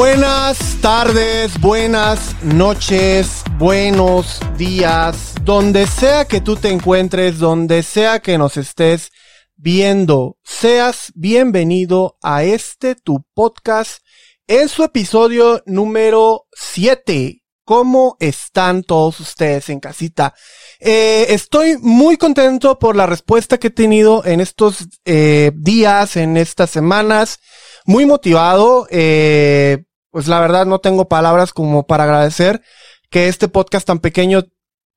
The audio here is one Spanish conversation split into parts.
Buenas tardes, buenas noches, buenos días, donde sea que tú te encuentres, donde sea que nos estés viendo, seas bienvenido a este tu podcast en su episodio número 7. ¿Cómo están todos ustedes en casita? Eh, estoy muy contento por la respuesta que he tenido en estos eh, días, en estas semanas. Muy motivado. Eh, pues la verdad no tengo palabras como para agradecer que este podcast tan pequeño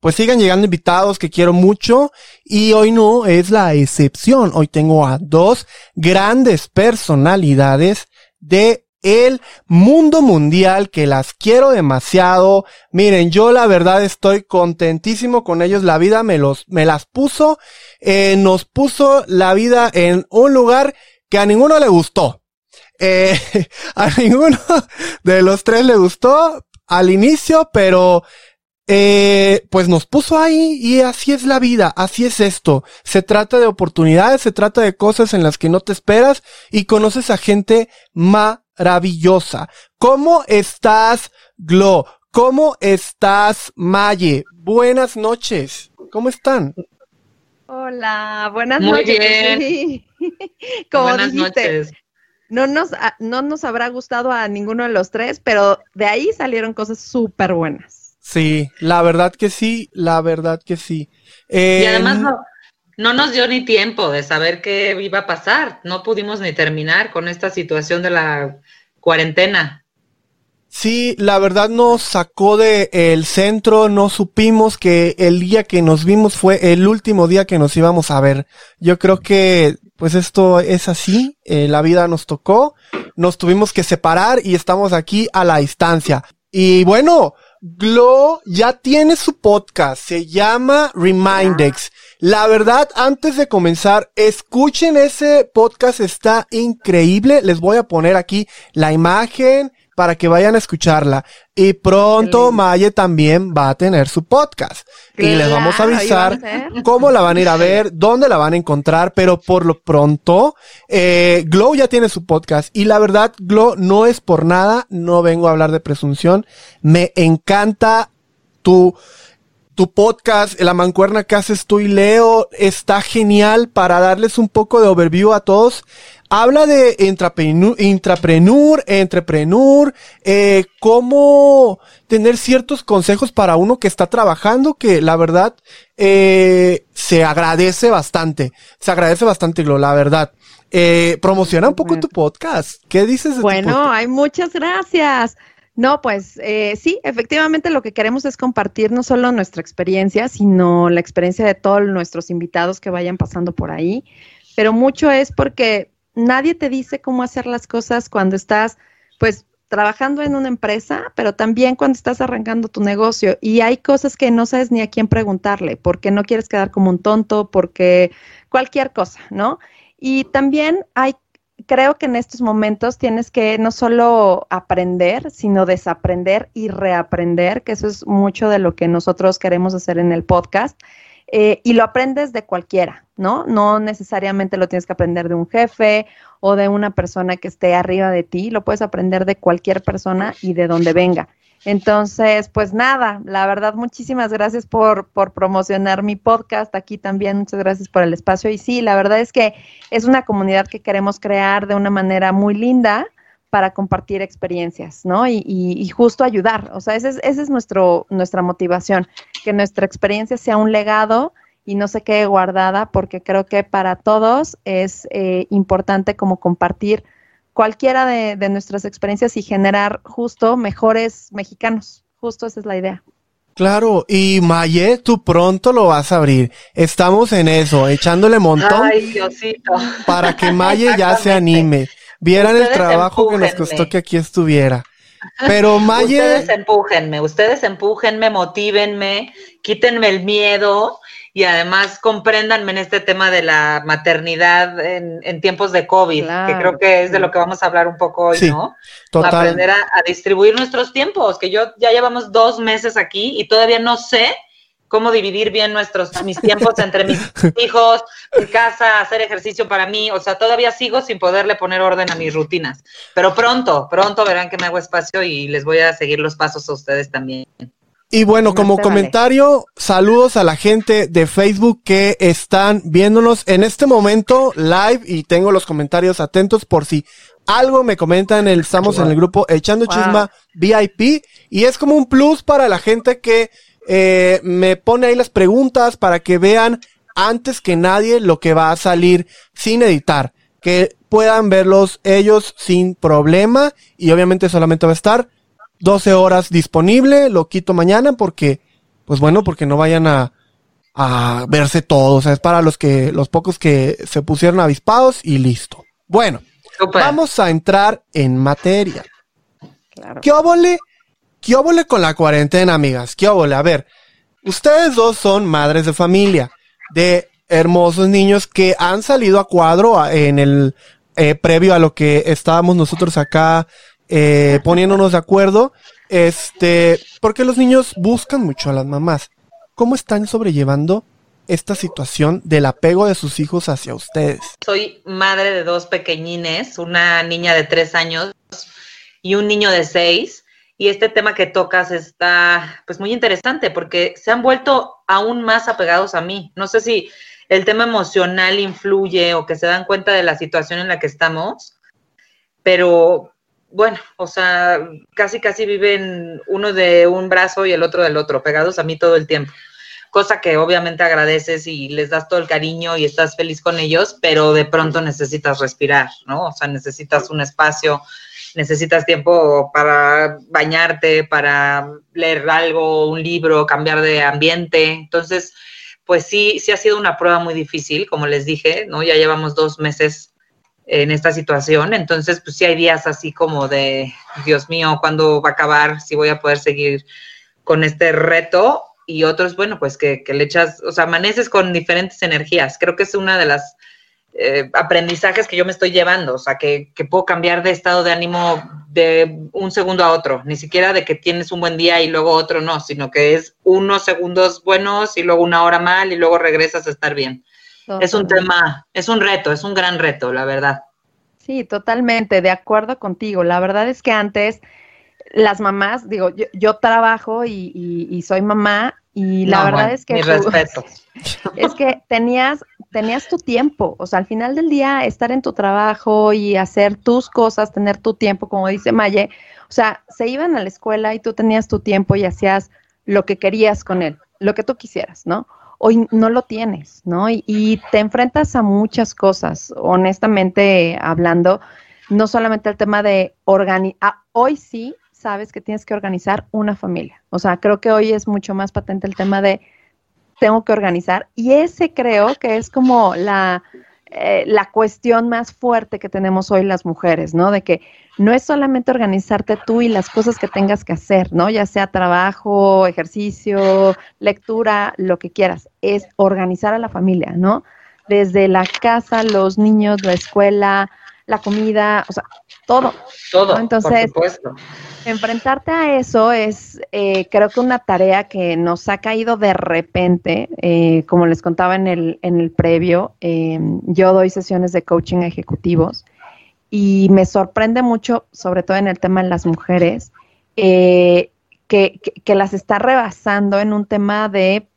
pues sigan llegando invitados que quiero mucho y hoy no es la excepción. Hoy tengo a dos grandes personalidades de el mundo mundial que las quiero demasiado. Miren, yo la verdad estoy contentísimo con ellos. La vida me los, me las puso, eh, nos puso la vida en un lugar que a ninguno le gustó. Eh, a ninguno de los tres le gustó al inicio, pero eh, pues nos puso ahí y así es la vida, así es esto. Se trata de oportunidades, se trata de cosas en las que no te esperas y conoces a gente maravillosa. ¿Cómo estás, Glo? ¿Cómo estás, Maye? Buenas noches. ¿Cómo están? Hola, buenas Muy noches. bien. Como Buenas dijiste, noches. No nos, a- no nos habrá gustado a ninguno de los tres, pero de ahí salieron cosas súper buenas. Sí, la verdad que sí, la verdad que sí. Y Eh, además no, no nos dio ni tiempo de saber qué iba a pasar. No pudimos ni terminar con esta situación de la cuarentena. Sí, la verdad nos sacó de el centro, no supimos que el día que nos vimos fue el último día que nos íbamos a ver. Yo creo que pues esto es así, eh, la vida nos tocó, nos tuvimos que separar y estamos aquí a la distancia. Y bueno, Glo ya tiene su podcast, se llama Remindex. La verdad, antes de comenzar, escuchen ese podcast, está increíble. Les voy a poner aquí la imagen para que vayan a escucharla. Y pronto. Maye también va a tener su podcast. y les vamos a avisar a cómo la van a ir a ver, dónde la van a encontrar, pero por lo pronto, eh, Glow ya tiene su podcast y la verdad, Glow, no es por nada, no vengo a hablar de presunción, me encanta tu, tu podcast, la mancuerna que haces tú y Leo, está genial para darles un poco de overview a todos. Habla de intrapreneur, intrapreneur, entrepreneur, eh, cómo tener ciertos consejos para uno que está trabajando, que la verdad eh, se agradece bastante. Se agradece bastante, Glo, la verdad. Eh, promociona un poco tu podcast. ¿Qué dices de tu Bueno, podcast? hay muchas gracias. No, pues eh, sí, efectivamente lo que queremos es compartir no solo nuestra experiencia, sino la experiencia de todos nuestros invitados que vayan pasando por ahí. Pero mucho es porque nadie te dice cómo hacer las cosas cuando estás, pues, trabajando en una empresa, pero también cuando estás arrancando tu negocio. Y hay cosas que no sabes ni a quién preguntarle, porque no quieres quedar como un tonto, porque cualquier cosa, ¿no? Y también hay creo que en estos momentos tienes que no solo aprender, sino desaprender y reaprender, que eso es mucho de lo que nosotros queremos hacer en el podcast. Eh, y lo aprendes de cualquiera, ¿no? No necesariamente lo tienes que aprender de un jefe o de una persona que esté arriba de ti, lo puedes aprender de cualquier persona y de donde venga. Entonces, pues nada, la verdad, muchísimas gracias por, por promocionar mi podcast aquí también, muchas gracias por el espacio. Y sí, la verdad es que es una comunidad que queremos crear de una manera muy linda para compartir experiencias, ¿no? Y, y- y justo ayudar, o sea, esa es, ese es nuestro, nuestra motivación, que nuestra experiencia sea un legado y no se quede guardada, porque creo que para todos es eh, importante como compartir cualquiera de, de nuestras experiencias y generar justo mejores mexicanos. Justo esa es la idea. Claro, y Maye, tú pronto lo vas a abrir. Estamos en eso, echándole montón Ay, Diosito. para que Maye ya se anime. Vieran el trabajo que nos empújenme. costó que aquí estuviera. Pero Maye, Ustedes empújenme, ustedes empújenme, motívenme, quítenme el miedo y además compréndanme en este tema de la maternidad en, en tiempos de COVID, que creo que es de lo que vamos a hablar un poco hoy, Sí, ¿no? total. Aprender a, a distribuir nuestros tiempos, que yo ya llevamos dos meses aquí y todavía no sé cómo dividir bien nuestros mis tiempos entre mis hijos, mi casa, hacer ejercicio para mí, o sea, todavía sigo sin poderle poner orden a mis rutinas, pero pronto, pronto verán que me hago espacio y les voy a seguir los pasos a ustedes también. Y bueno, como comentario, saludos a la gente de Facebook que están viéndonos en este momento live y tengo los comentarios atentos por si algo me comentan, el, estamos en el grupo Echando Chisma VIP y es como un plus para la gente que eh, me pone ahí las preguntas para que vean antes que nadie lo que va a salir sin editar, que puedan verlos ellos sin problema y obviamente solamente va a estar 12 horas disponible, lo quito mañana porque, pues bueno, porque no vayan a, a verse todos, o sea, es para los que, los pocos que se pusieron avispados y listo. Bueno, vamos a entrar en materia. ¿Qué óvole? ¿Qué óvole con la cuarentena, amigas? ¿Qué óvole? A ver, ustedes dos son madres de familia, de hermosos niños que han salido a cuadro en el eh, previo a lo que estábamos nosotros acá eh, poniéndonos de acuerdo, este, porque los niños buscan mucho a las mamás. ¿Cómo están sobrellevando esta situación del apego de sus hijos hacia ustedes? Soy madre de dos pequeñines, una niña de tres años y un niño de seis. Y este tema que tocas está pues muy interesante porque se han vuelto aún más apegados a mí. No sé si el tema emocional influye o que se dan cuenta de la situación en la que estamos, pero bueno, o sea, casi casi viven uno de un brazo y el otro del otro, pegados a mí todo el tiempo. Cosa que obviamente agradeces y les das todo el cariño y estás feliz con ellos, pero de pronto necesitas respirar, ¿no? O sea, necesitas un espacio, necesitas tiempo para bañarte, para leer algo, un libro, cambiar de ambiente. Entonces, pues sí, sí ha sido una prueba muy difícil, como les dije, ¿no? Ya llevamos dos meses en esta situación. Entonces, pues sí hay días así como de, Dios mío, ¿cuándo va a acabar? Si voy a poder seguir con este reto. Y otros, bueno, pues que, le echas, o sea, amaneces con diferentes energías. Creo que es una de las eh, aprendizajes que yo me estoy llevando, o sea, que, que, puedo cambiar de estado de ánimo de un segundo a otro, ni siquiera de que tienes un buen día y luego otro no, sino que es unos segundos buenos y luego una hora mal y luego regresas a estar bien. Es un tema, es un reto, es un gran reto, la verdad. Sí, totalmente, de acuerdo contigo. La verdad es que antes las mamás, digo, yo, trabajo y, soy mamá y la verdad es que... Mi respeto. Es que tenías, tenías tu tiempo, o sea, al final del día estar en tu trabajo y hacer tus cosas, tener tu tiempo, como dice Maye, o sea, se iban a la escuela y tú tenías tu tiempo y hacías lo que querías con él, lo que tú quisieras, ¿no? Hoy no lo tienes, ¿no? Y, te enfrentas a muchas cosas, honestamente hablando, no solamente el tema de organizar, ah, hoy sí sabes que tienes que organizar una familia, o sea, creo que hoy es mucho más patente el tema de tengo que organizar y ese creo que es como la eh, la cuestión más fuerte que tenemos hoy las mujeres, ¿no? De que no es solamente organizarte tú y las cosas que tengas que hacer, ¿no? Ya sea trabajo, ejercicio, lectura, lo que quieras, es organizar a la familia, ¿no? Desde la casa, los niños, la escuela, la comida, o sea, todo. Todo, Entonces, por supuesto. Enfrentarte a eso es, eh, creo que una tarea que nos ha caído de repente, eh, como les contaba en el, en el previo, eh, yo doy sesiones de coaching a ejecutivos y me sorprende mucho, sobre todo en el tema de las mujeres, que, que, las está rebasando en un tema de,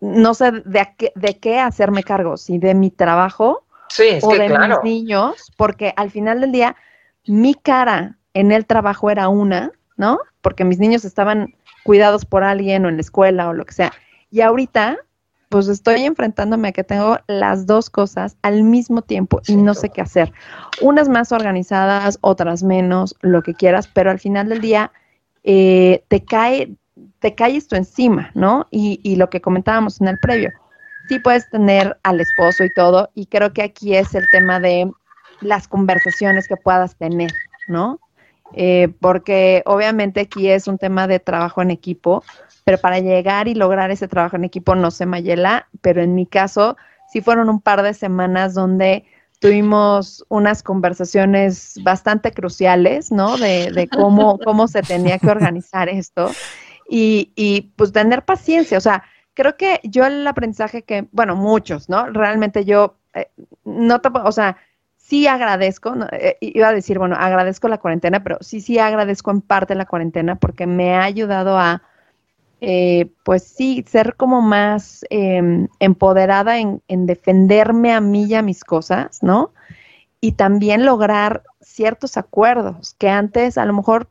no sé de, de qué hacerme cargo, si de mi trabajo o de mis niños, porque al final del día mi cara en el trabajo era una, ¿no? Porque mis niños estaban cuidados por alguien o en la escuela o lo que sea. Y ahorita, pues estoy enfrentándome a que tengo las dos cosas al mismo tiempo y no sé qué hacer. Unas más organizadas, otras menos, lo que quieras, pero al final del día eh, te cae, te cae esto encima, ¿no? Y, y lo que comentábamos en el previo sí puedes tener al esposo y todo, y creo que aquí es el tema de las conversaciones que puedas tener, ¿no? Eh, porque obviamente aquí es un tema de trabajo en equipo, pero para llegar y lograr ese trabajo en equipo no sé, Mayela, pero en mi caso sí fueron un par de semanas donde tuvimos unas conversaciones bastante cruciales, ¿no? De, de cómo, cómo se tenía que organizar esto y, y pues tener paciencia, o sea, creo que yo el aprendizaje que, bueno, muchos, ¿no? Realmente yo, eh, no te, o sea, sí agradezco, eh, iba a decir, bueno, agradezco la cuarentena, pero sí, sí agradezco en parte la cuarentena porque me ha ayudado a, eh, pues sí, ser como más em, empoderada en, en, defenderme a mí y a mis cosas, ¿no? Y también lograr ciertos acuerdos que antes a lo mejor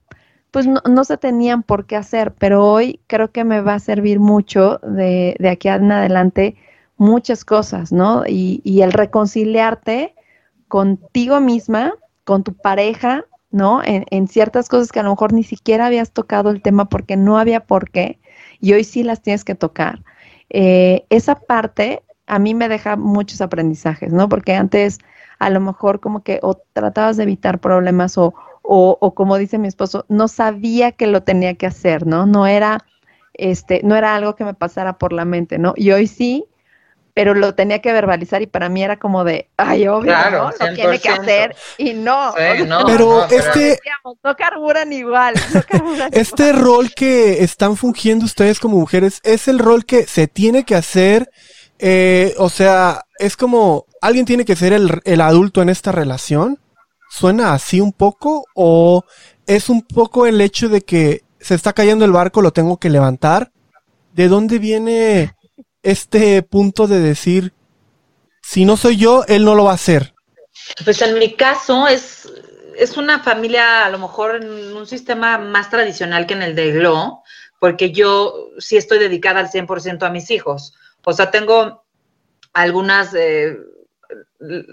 pues no, se tenían por qué hacer, pero hoy creo que me va a servir mucho de, de aquí en adelante muchas cosas, ¿no? Y, el reconciliarte contigo misma, con tu pareja, ¿no? En, en, ciertas cosas que a lo mejor ni siquiera habías tocado el tema porque no había por qué, y hoy sí las tienes que tocar. Eh, esa parte a mí me deja muchos aprendizajes, ¿no? Porque antes a lo mejor como que o tratabas de evitar problemas o, o, o, como dice mi esposo, no sabía que lo tenía que hacer, ¿no? No era, este, no era algo que me pasara por la mente, ¿no? Y hoy sí, pero lo tenía que verbalizar y para mí era como de, ay, obvio, ¿no? Lo tiene que hacer y no. pero este... no carburan igual. este rol que están fungiendo ustedes como mujeres, ¿es el rol que se tiene que hacer? Eh, o sea, es como, ¿alguien tiene que ser el, el adulto en esta relación? ¿Suena así un poco? ¿O es un poco el hecho de que se está cayendo el barco, lo tengo que levantar? ¿De dónde viene este punto de decir, si no soy yo, él no lo va a hacer? Pues en mi caso es, es una familia a lo mejor en un sistema más tradicional que en el de Glo, porque yo sí estoy dedicada al 100% a mis hijos. O sea, tengo algunas... Eh,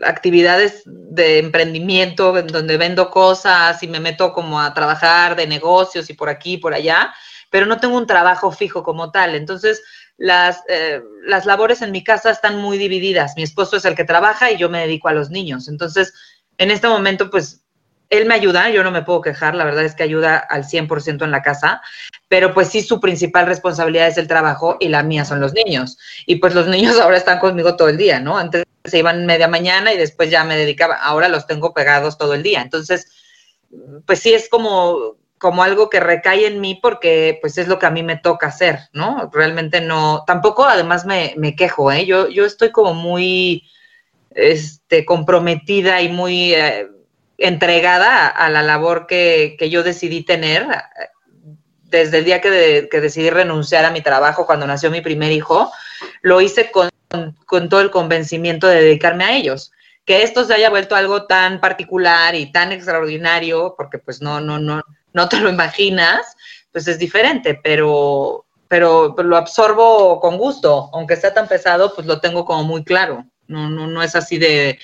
actividades de emprendimiento en donde vendo cosas y me meto como a trabajar de negocios y por aquí y por allá, pero no tengo un trabajo fijo como tal. Entonces, las, eh, las labores en mi casa están muy divididas. Mi esposo es el que trabaja y yo me dedico a los niños. Entonces, en este momento, pues él me ayuda, yo no me puedo quejar, la verdad es que ayuda al 100% en la casa, pero pues sí su principal responsabilidad es el trabajo y la mía son los niños. Y pues los niños ahora están conmigo todo el día, ¿no? Antes se iban media mañana y después ya me dedicaba, ahora los tengo pegados todo el día. Entonces, pues sí es como como algo que recae en mí porque pues es lo que a mí me toca hacer, ¿no? Realmente no, tampoco además me, me quejo, ¿eh? Yo, yo estoy como muy este, comprometida y muy eh, entregada a, la labor que, yo decidí tener desde el día que, decidí renunciar a mi trabajo cuando nació mi primer hijo, lo hice con, todo el convencimiento de dedicarme a ellos. Que esto se haya vuelto algo tan particular y tan extraordinario, porque pues no, no, no, no te lo imaginas, pues es diferente, pero, pero, lo absorbo con gusto, aunque sea tan pesado, pues lo tengo como muy claro. No, no, no es así de,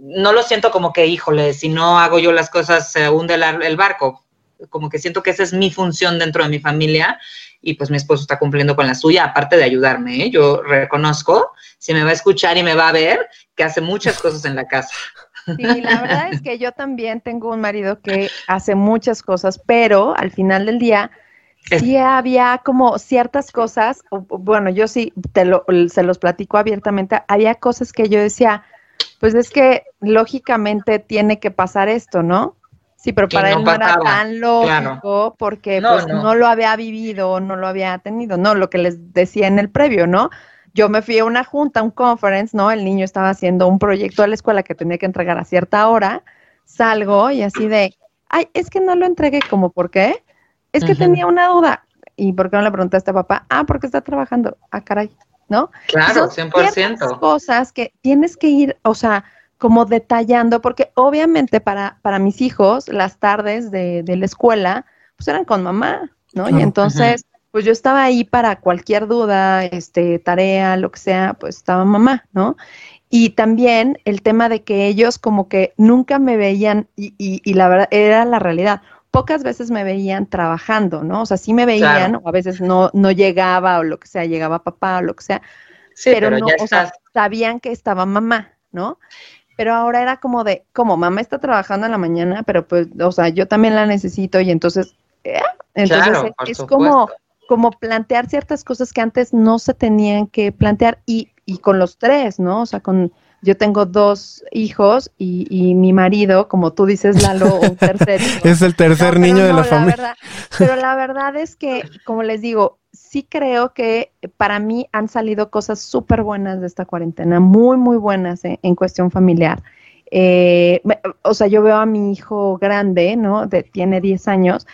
no lo siento como que, híjole, si no hago yo las cosas, se hunde el, barco. Como que siento que esa es mi función dentro de mi familia y pues mi esposo está cumpliendo con la suya, aparte de ayudarme. ¿eh? Yo reconozco, si me va a escuchar y me va a ver, que hace muchas cosas en la casa. Sí, la verdad es que yo también tengo un marido que hace muchas cosas, pero al final del día sí había como ciertas cosas, bueno, yo sí te lo, se los platico abiertamente, había cosas que yo decía, pues es que lógicamente tiene que pasar esto, ¿no? Sí, pero para él no era tan lógico porque pues no. lo había vivido, no lo había tenido, no, lo que les decía en el previo, ¿no? Yo me fui a una junta, un conference, ¿no? El niño estaba haciendo un proyecto de la escuela que tenía que entregar a cierta hora, salgo y así de, ay, es que no lo entregué, como, ¿por qué? Es que tenía una duda. ¿Y por qué no le preguntaste a papá? Ah, porque está trabajando. Ah, caray. ¿no? Claro, 100%. cosas que tienes que ir, o sea, como detallando, porque obviamente para, para mis hijos las tardes de, de la escuela, pues eran con mamá, ¿no? y entonces, pues yo estaba ahí para cualquier duda, este, tarea, lo que sea, pues estaba mamá, ¿no? Y también el tema de que ellos como que nunca me veían, y, y, y la verdad era la realidad, pocas veces me veían trabajando, ¿no? O sea, sí me veían, o a veces no, no llegaba, o lo que sea, llegaba papá, o lo que sea, pero, no, o sea, sabían que estaba mamá, ¿no? Pero ahora era como de, como mamá está trabajando en la mañana, pero pues, o sea, yo también la necesito y entonces, ¿eh? entonces es, como, como plantear ciertas cosas que antes no se tenían que plantear y, y con los tres, ¿no? O sea, con, yo tengo dos hijos y, mi marido, como tú dices, Lalo, un tercer Es el tercer niño de la, familia. pero la verdad es que, como les digo, sí creo que para mí han salido cosas súper buenas de esta cuarentena, muy, muy buenas en, cuestión familiar. Eh, o sea, yo veo a mi hijo grande, ¿no? De, tiene 10 años,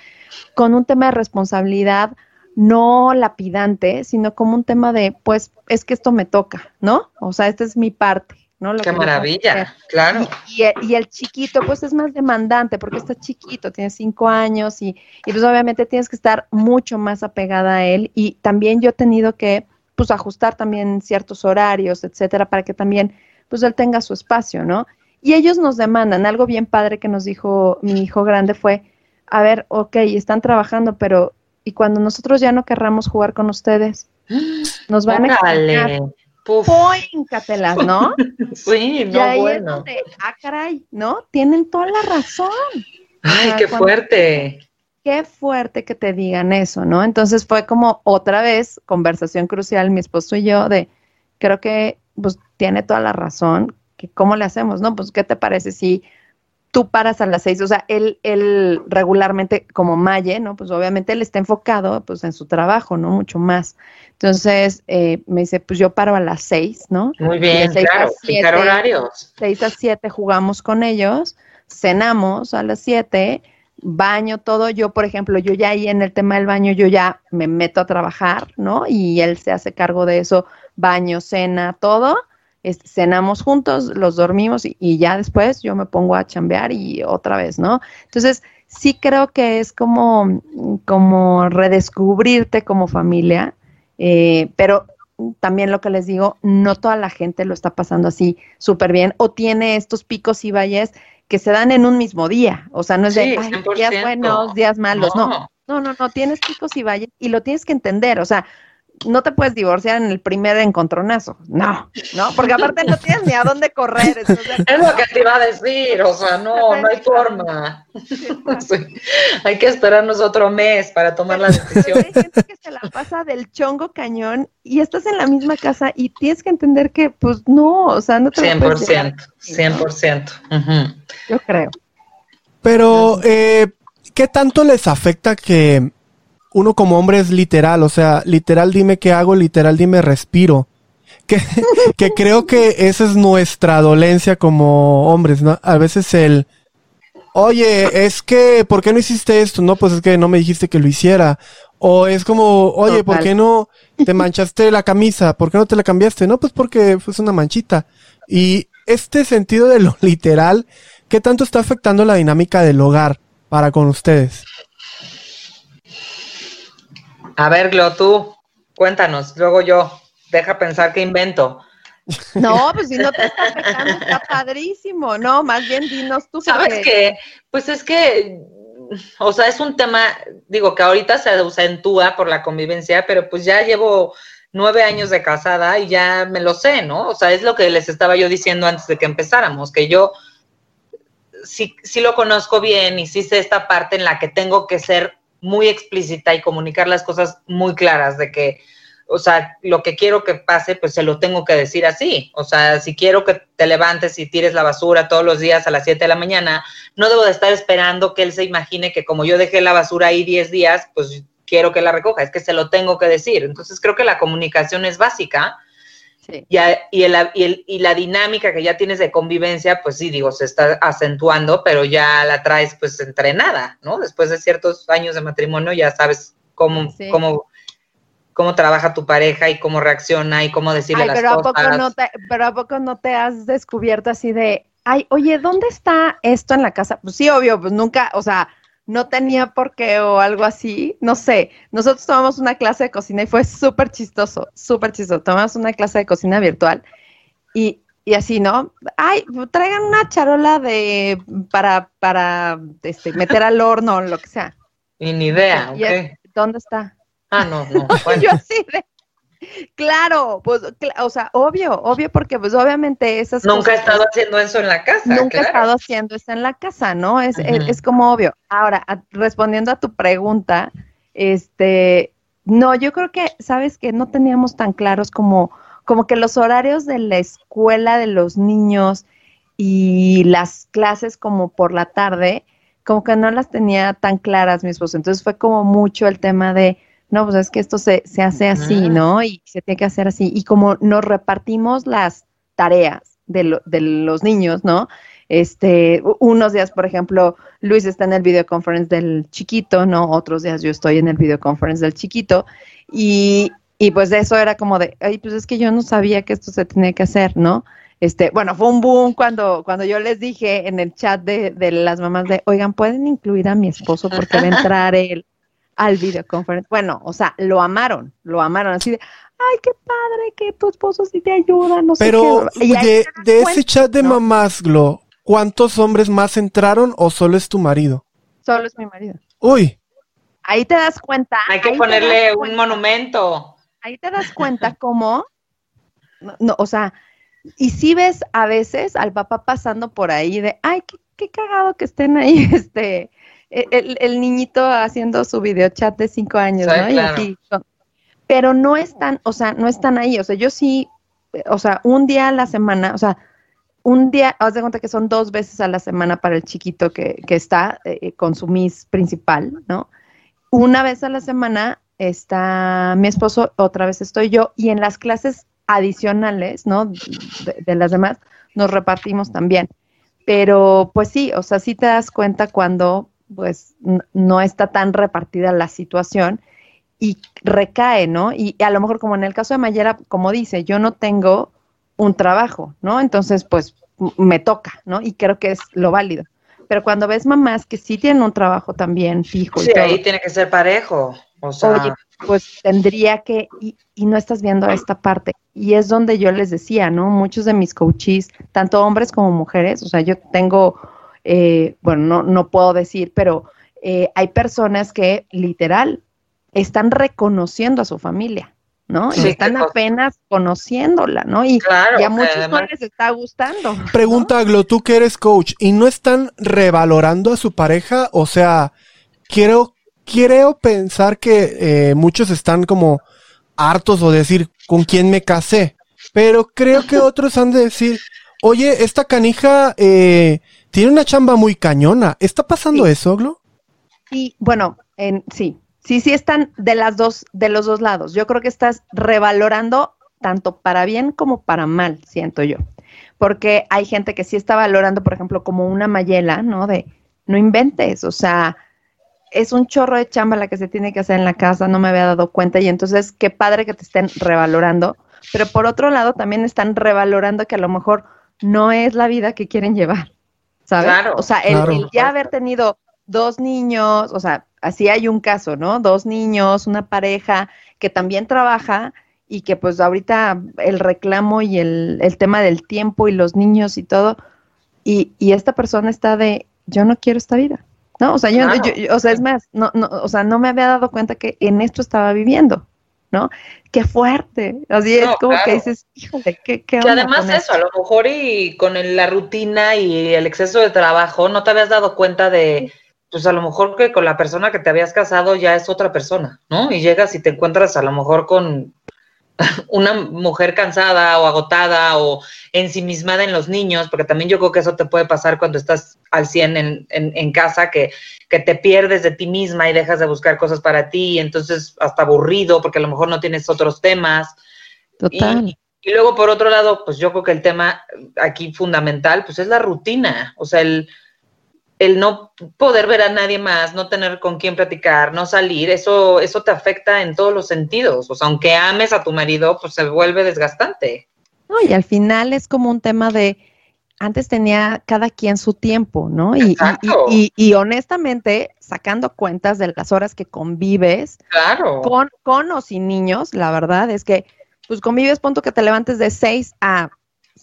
con un tema de responsabilidad no lapidante, sino como un tema de, pues, es que esto me toca, ¿no? O sea, esta es mi parte, ¿no? Qué maravilla, claro. Y, el chiquito, pues, es más demandante porque está chiquito, tiene cinco años y, y, pues, obviamente tienes que estar mucho más apegada a él. Y también yo he tenido que, pues, ajustar también ciertos horarios, etcétera, para que también, pues, él tenga su espacio, ¿no? Y ellos nos demandan, algo bien padre que nos dijo mi hijo grande fue, a ver, ok, están trabajando, pero y cuando nosotros ya no querramos jugar con ustedes, nos van a extrañar. Póincatelas, ¿no? sí, no, y ahí bueno. Es donde, ah, caray, ¿no? Tienen toda la razón. Ay, qué fuerte. Qué fuerte que te digan eso, ¿no? Entonces fue como otra vez conversación crucial, mi esposo y yo, de creo que pues tiene toda la razón, que cómo le hacemos, ¿no? Pues, ¿qué te parece si tú paras a las seis, o sea, él, él regularmente, como Maye, ¿no? Pues obviamente él está enfocado, pues, en su trabajo, ¿no? Mucho más. Entonces, eh, me dice, pues yo paro a las seis, ¿no? Muy bien, claro, fijar horarios. Seis a siete jugamos con ellos, cenamos a las siete, baño, todo. Yo, por ejemplo, yo ya ahí en el tema del baño, yo ya me meto a trabajar, ¿no? Y él se hace cargo de eso, baño, cena, todo cenamos juntos, los dormimos y, ya después yo me pongo a chambear y otra vez, ¿no? Entonces, sí creo que es como, como redescubrirte como familia, eh, pero también lo que les digo, no toda la gente lo está pasando así súper bien o tiene estos picos y valles que se dan en un mismo día. O sea, no es de días buenos, días malos, no. no. No, no, no, tienes picos y valles y lo tienes que entender. O sea, no te puedes divorciar en el primer encontronazo. No, no, porque aparte no tienes ni a dónde correr. es lo que te iba a decir, o sea, no, no hay forma. Hay que esperarnos otro mes para tomar la decisión. hay gente que se la pasa del chongo cañón y estás en la misma casa y tienes que entender que, pues, no, o sea, no te 100%, 100%. Yo creo. Pero, eh, ¿qué tanto les afecta que uno como hombre es literal, o sea, literal dime qué hago, literal dime respiro. Que, que creo que esa es nuestra dolencia como hombres, ¿no? A veces el, oye, es que, ¿por qué no hiciste esto? No, pues es que no me dijiste que lo hiciera. O es como, oye, ¿por qué no te manchaste la camisa? ¿Por qué no te la cambiaste? No, pues porque fue una manchita. Y este sentido de lo literal, ¿qué tanto está afectando la dinámica del hogar para con ustedes? A ver, Glo, tú, cuéntanos, luego yo, deja pensar qué invento. No, pues si no te está afectando, está padrísimo, ¿no? Más bien dinos tú. ¿Sabes qué? Pues es que, o sea, es un tema, digo, que ahorita se acentúa por la convivencia, pero pues ya llevo nueve años de casada y ya me lo sé, ¿no? O sea, es lo que les estaba yo diciendo antes de que empezáramos, que yo sí, sí lo conozco bien y sí sé esta parte en la que tengo que ser muy explícita y comunicar las cosas muy claras de que, o sea, lo que quiero que pase, pues se lo tengo que decir así. O sea, si quiero que te levantes y tires la basura todos los días a las 7 de la mañana, no debo de estar esperando que él se imagine que como yo dejé la basura ahí 10 días, pues quiero que la recoja. Es que se lo tengo que decir. Entonces creo que la comunicación es básica y, el, y, la dinámica que ya tienes de convivencia, pues sí, digo, se está acentuando, pero ya la traes pues entrenada, ¿no? Después de ciertos años de matrimonio ya sabes cómo, cómo, cómo trabaja tu pareja y cómo reacciona y cómo decirle las pero cosas. ¿a poco no te, pero ¿a poco no te has descubierto así de, ay, oye, ¿dónde está esto en la casa? Pues sí, obvio, pues nunca, o sea, no tenía por qué o algo así, no sé. Nosotros tomamos una clase de cocina y fue súper chistoso, súper chistoso. Tomamos una clase de cocina virtual y, y, así, ¿no? Ay, traigan una charola de para, para este, meter al horno o lo que sea. Y ni idea, okay. ¿Dónde está? Ah, no, no. Yo así de, Claro, pues, o sea, obvio, obvio, porque pues obviamente esas Nunca he estado haciendo eso en la casa. Nunca he estado haciendo eso en la casa, ¿no? Es, es, como obvio. Ahora, respondiendo a tu pregunta, este, no, yo creo que, sabes que no teníamos tan claros como como que los horarios de la escuela de los niños y las clases como por la tarde, como que no las tenía tan claras mi esposo. Entonces fue como mucho el tema de, no, pues es que esto se, se hace así, ¿no? Y se tiene que hacer así. Y como nos repartimos las tareas de, de los niños, ¿no? Este, unos días, por ejemplo, Luis está en el videoconference del chiquito, ¿no? Otros días yo estoy en el videoconference del chiquito. Y, y pues eso era como de, ay, pues es que yo no sabía que esto se tenía que hacer, ¿no? Este, bueno, fue un boom cuando, cuando yo les dije en el chat de, de las mamás de, oigan, pueden incluir a mi esposo porque va a entrar él al videoconference. Bueno, o sea, lo amaron, lo amaron así de, ay, qué padre que tu esposo sí te ayuda, no Pero sé qué. de, de ese chat de mamás, Glo, ¿cuántos hombres más entraron o solo es tu marido? Solo es mi marido. Uy. Ahí te das cuenta. Hay que ponerle un monumento. Ahí te das cuenta cómo, no, no, o sea, y si ves a veces al papá pasando por ahí de, ay, qué, qué cagado que estén ahí, este, el, el, niñito haciendo su videochat de cinco años, ¿no? Y claro. con- pero no están, o sea, no están ahí, o sea, yo sí, o sea, un día a la semana, o sea, un día, haz de cuenta que son dos veces a la semana para el chiquito que, que está eh, con su Miss principal, ¿no? Una vez a la semana está mi esposo, otra vez estoy yo, y en las clases adicionales, ¿no? De, de las demás, nos repartimos también. Pero, pues sí, o sea, sí te das cuenta cuando, pues, no está tan repartida la situación y recae, ¿no? Y a lo mejor como en el caso de Mayera, como dice, yo no tengo un trabajo, ¿no? Entonces, pues me toca, ¿no? Y creo que es lo válido. Pero cuando ves mamás que sí tienen un trabajo también fijo y Sí, todo, ahí tiene que ser parejo. O sea, Oye, pues tendría que, y, y no estás viendo esta parte. Y es donde yo les decía, ¿no? Muchos de mis coaches, tanto hombres como mujeres, o sea, yo tengo, eh, bueno, no, no puedo decir, pero eh, hay personas que literal están reconociendo a su familia, ¿no? Sí, y están apenas conociéndola, ¿no? Y, claro, y a muchos no les está gustando. Pregunta, Glo, tú que eres coach, ¿y no están revalorando a su pareja? O sea, quiero, quiero pensar que eh, muchos están como hartos o decir, ¿con quién me casé? Pero creo que otros han de decir, oye, esta canija eh, tiene una chamba muy cañona. ¿Está pasando Sí. eso, Glo? Sí, bueno, en, sí, sí, sí están de las dos, de los dos lados. Yo creo que estás revalorando tanto para bien como para mal, siento yo. Porque hay gente que sí está valorando, por ejemplo, como una mayela, ¿no? De no inventes, o sea, es un chorro de chamba la que se tiene que hacer en la casa, no me había dado cuenta y entonces qué padre que te estén revalorando, pero por otro lado también están revalorando que a lo mejor no es la vida que quieren llevar, ¿sabes? Claro, o sea, el, claro. el ya haber tenido dos niños, o sea, así hay un caso, ¿no? Dos niños, una pareja que también trabaja y que pues ahorita el reclamo y el, el tema del tiempo y los niños y todo, y, y esta persona está de, yo no quiero esta vida, ¿no? O sea, yo, Claro. yo- yo- o sea, es más, no, no, o sea, no me había dado cuenta que en esto estaba viviendo, ¿no? Qué fuerte, así es como claro. que dices, híjole, qué, qué Que onda además eso, a lo mejor y con el- la rutina y el exceso de trabajo, no te habías dado cuenta de, pues a lo mejor que con la persona que te habías casado ya es otra persona, ¿no? Y llegas y te encuentras a lo mejor con una mujer cansada o agotada o ensimismada en los niños, porque también yo creo que eso te puede pasar cuando estás al 100 en, en, en casa, que, que te pierdes de ti misma y dejas de buscar cosas para ti, y entonces hasta aburrido, porque a lo mejor no tienes otros temas. Total. Y, y luego, por otro lado, pues yo creo que el tema aquí fundamental, pues es la rutina, o sea, el, el no poder ver a nadie más, no tener con quién platicar, no salir, eso, eso te afecta en todos los sentidos. O sea, aunque ames a tu marido, pues se vuelve desgastante. No, y al final es como un tema de, antes tenía cada quien su tiempo, ¿no? Y, y- honestamente, sacando cuentas de las horas que convives Claro. con, con o sin niños, la verdad es que, pues convives, punto que te levantes de seis a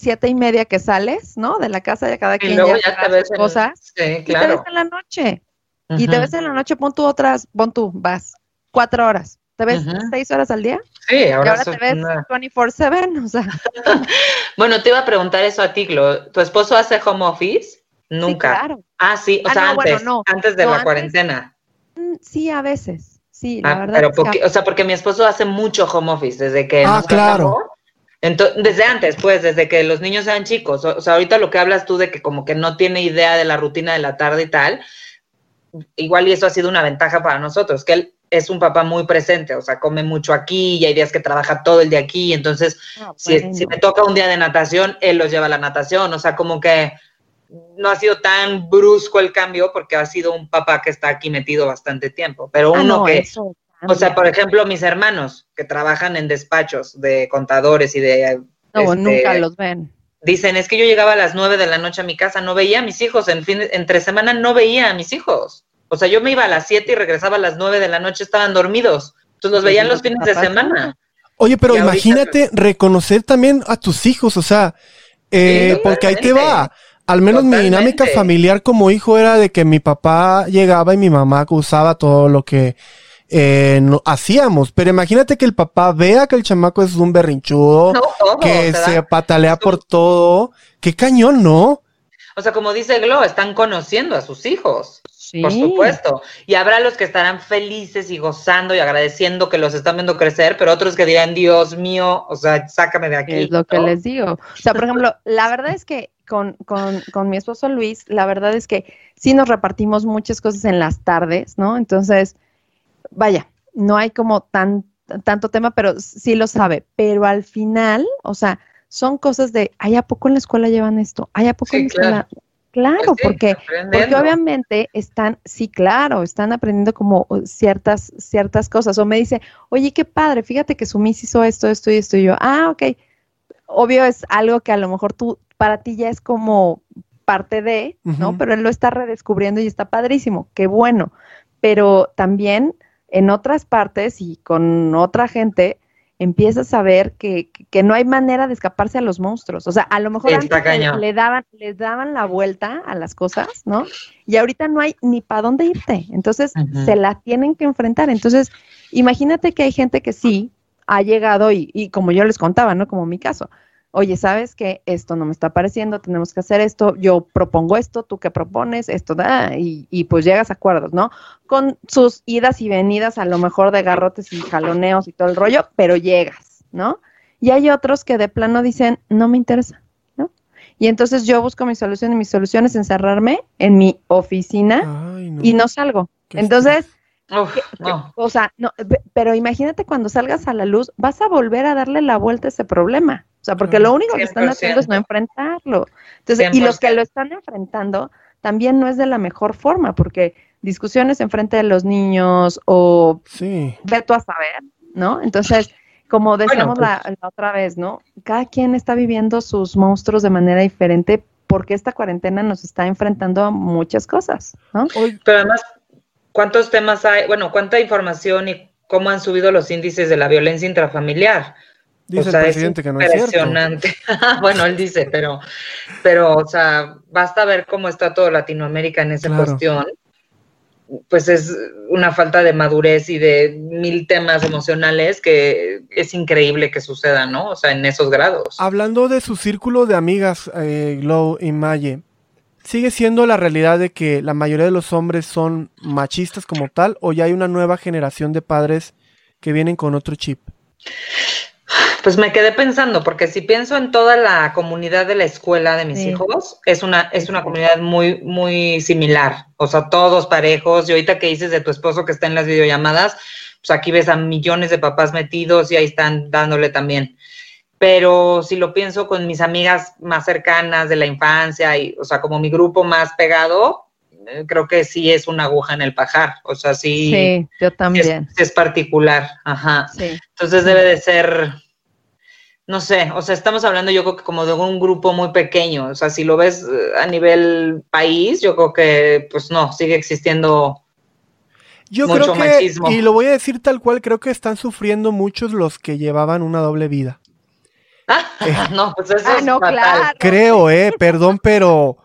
siete y media que sales, ¿no? De la casa de cada y quien luego ya ya te ves en- cosas. Sí, Y te ves en la noche. Y te ves en la noche, pon tú otras, pon tú, vas, cuatro horas. ¿Te ves seis horas al día? Sí, y ahora, ahora soy te ves una- 24-7, o sea. Bueno, te iba a preguntar eso a ti, Glo. ¿Tu esposo hace home office? Nunca. Sí, claro. Ah, sí, o Ah, sea, no, antes, bueno, no. antes de No, la antes- cuarentena. Mm, Sí, a veces. Sí, la Ah, verdad. pero es que- poqui- o sea, porque mi esposo hace mucho home office desde que Ah, nos claro. Entonces, desde antes, pues, desde que los niños eran chicos. O, sea, ahorita lo que hablas tú de que como que no tiene idea de la rutina de la tarde y tal, igual y eso ha sido una ventaja para nosotros, que él es un papá muy presente, o sea, come mucho aquí y hay días que trabaja todo el día aquí, entonces ah, si, si, me toca un día de natación, él los lleva a la natación, o sea, como que no ha sido tan brusco el cambio porque ha sido un papá que está aquí metido bastante tiempo, pero ah, uno que, o sea, por ejemplo, mis hermanos que trabajan en despachos de contadores y de... No, este, nunca los ven. Dicen, es que yo llegaba a las nueve de la noche a mi casa, no veía a mis hijos, en fin, entre semana no veía a mis hijos. O sea, yo me iba a las siete y regresaba a las nueve de la noche, estaban dormidos. Entonces los veían los fines de semana. Oye, pero imagínate reconocer también a tus hijos, o sea, eh, porque ahí te va al menos mi dinámica familiar como hijo era de que mi papá llegaba y mi mamá usaba todo lo que eh, hacíamos. Pero imagínate que el papá vea que el chamaco es un berrinchudo, que se patalea por todo. Qué cañón, ¿no? O sea, como dice Glo, están conociendo a sus hijos. Por supuesto. Y habrá los que estarán felices y gozando y agradeciendo que los están viendo crecer, pero otros que dirán, Dios mío, o sea, sácame de aquí. Es lo que les digo. O sea, por ejemplo, la verdad es que con, con, con, mi esposo Luis, la verdad es que sí nos repartimos muchas cosas en las tardes, ¿no? Entonces, vaya, no hay como tan, tanto tema, pero sí lo sabe. Pero al final, o sea, son cosas de, ¿hay a poco en la escuela llevan esto? ¿Hay a poco en la escuela? Claro, pues porque, porque obviamente están, sí, claro, están aprendiendo como ciertas, ciertas cosas. O me dice, oye, qué padre, fíjate que su Miss hizo esto, esto y esto. Y yo, ah, ok. Obvio es algo que a lo mejor tú, para ti ya es como parte de, ¿no? Pero él lo está redescubriendo y está padrísimo, qué bueno. Pero también en otras partes y con otra gente, empiezas a ver que, que, no hay manera de escaparse a los monstruos. O sea, a lo mejor antes le, daban, les daban la vuelta a las cosas, ¿no? Y ahorita no hay ni para dónde irte. Entonces, se la tienen que enfrentar. Entonces, imagínate que hay gente que sí ha llegado y, y como yo les contaba, ¿no? Como mi caso, oye, ¿sabes que Esto no me está pareciendo, tenemos que hacer esto, yo propongo esto, tú qué propones, esto da, y, y, pues llegas a acuerdos, ¿no? Con sus idas y venidas, a lo mejor de garrotes y jaloneos y todo el rollo, pero llegas, ¿no? Y hay otros que de plano dicen, no me interesa, ¿no? Y entonces yo busco mi solución y mi solución es encerrarme en mi oficina y no salgo. Entonces... O sea, no, pero imagínate cuando salgas a la luz, vas a volver a darle la vuelta a ese problema. O sea, porque lo único que están haciendo es no enfrentarlo. Entonces, y los que lo están enfrentando también no es de la mejor forma, porque discusiones en frente de los niños o sí. ve tú a saber, ¿no? Entonces, como decíamos pues la, otra vez, ¿no? Cada quien está viviendo sus monstruos de manera diferente porque esta cuarentena nos está enfrentando a muchas cosas, ¿no? Pero además, ¿cuántos temas hay? Bueno, ¿cuánta información y cómo han subido los índices de la violencia intrafamiliar? Dice el presidente que no es impresionante. bueno, él dice, pero, pero, o sea, basta ver cómo está todo Latinoamérica en esa cuestión. Pues es una falta de madurez y de mil temas emocionales que es increíble que sucedan, ¿no? O sea, en esos grados. Hablando de su círculo de amigas, eh, Glow y Maye, ¿sigue siendo la realidad de que la mayoría de los hombres son machistas como tal o ya hay una nueva generación de padres que vienen con otro chip? Pues me quedé pensando, porque si pienso en toda la comunidad de la escuela de mis hijos, es una, es una comunidad muy, muy similar. O sea, todos parejos. Y ahorita que dices de tu esposo que está en las videollamadas, pues aquí ves a millones de papás metidos y ahí están dándole también. Pero si lo pienso con mis amigas más cercanas de la infancia, y, o sea, como mi grupo más pegado, creo que sí es una aguja en el pajar. O sea, sí. Sí, yo también. Es, es particular. Ajá. Sí. Entonces debe de ser no sé, o sea, estamos hablando yo creo que como de un grupo muy pequeño, o sea, si lo ves eh, a nivel país, yo creo que pues no, sigue existiendo yo creo que, y lo voy a decir tal cual, creo que están sufriendo muchos los que llevaban una doble vida. Ah, eh, no, pues eso ah, es no, claro. Creo, eh, perdón, pero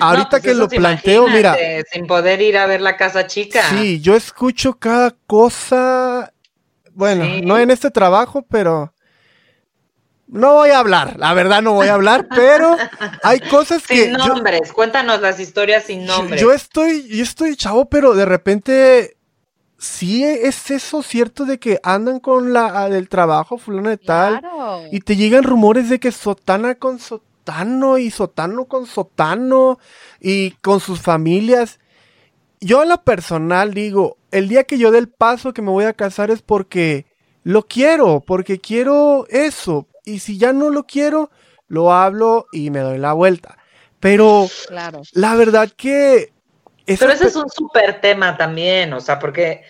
ahorita pues que lo planteo, mira. Sin poder ir a ver la casa chica. Sí, yo escucho cada cosa, bueno, no en este trabajo, pero no voy a hablar, la verdad no voy a hablar, pero hay cosas que. Sin nombres, cuéntanos las historias sin nombres. Yo estoy, yo estoy chavo, pero de repente sí es eso cierto de que andan con la del trabajo fulano de tal Claro. y te llegan rumores de que sotana con sotano y sotano con sotano y con sus familias. Yo a lo personal digo, el día que yo dé el paso que me voy a casar es porque lo quiero, porque quiero eso. Y si ya no lo quiero, lo hablo y me doy la vuelta. Pero Claro. la verdad que... Pero ese es un súper tema también, o sea, porque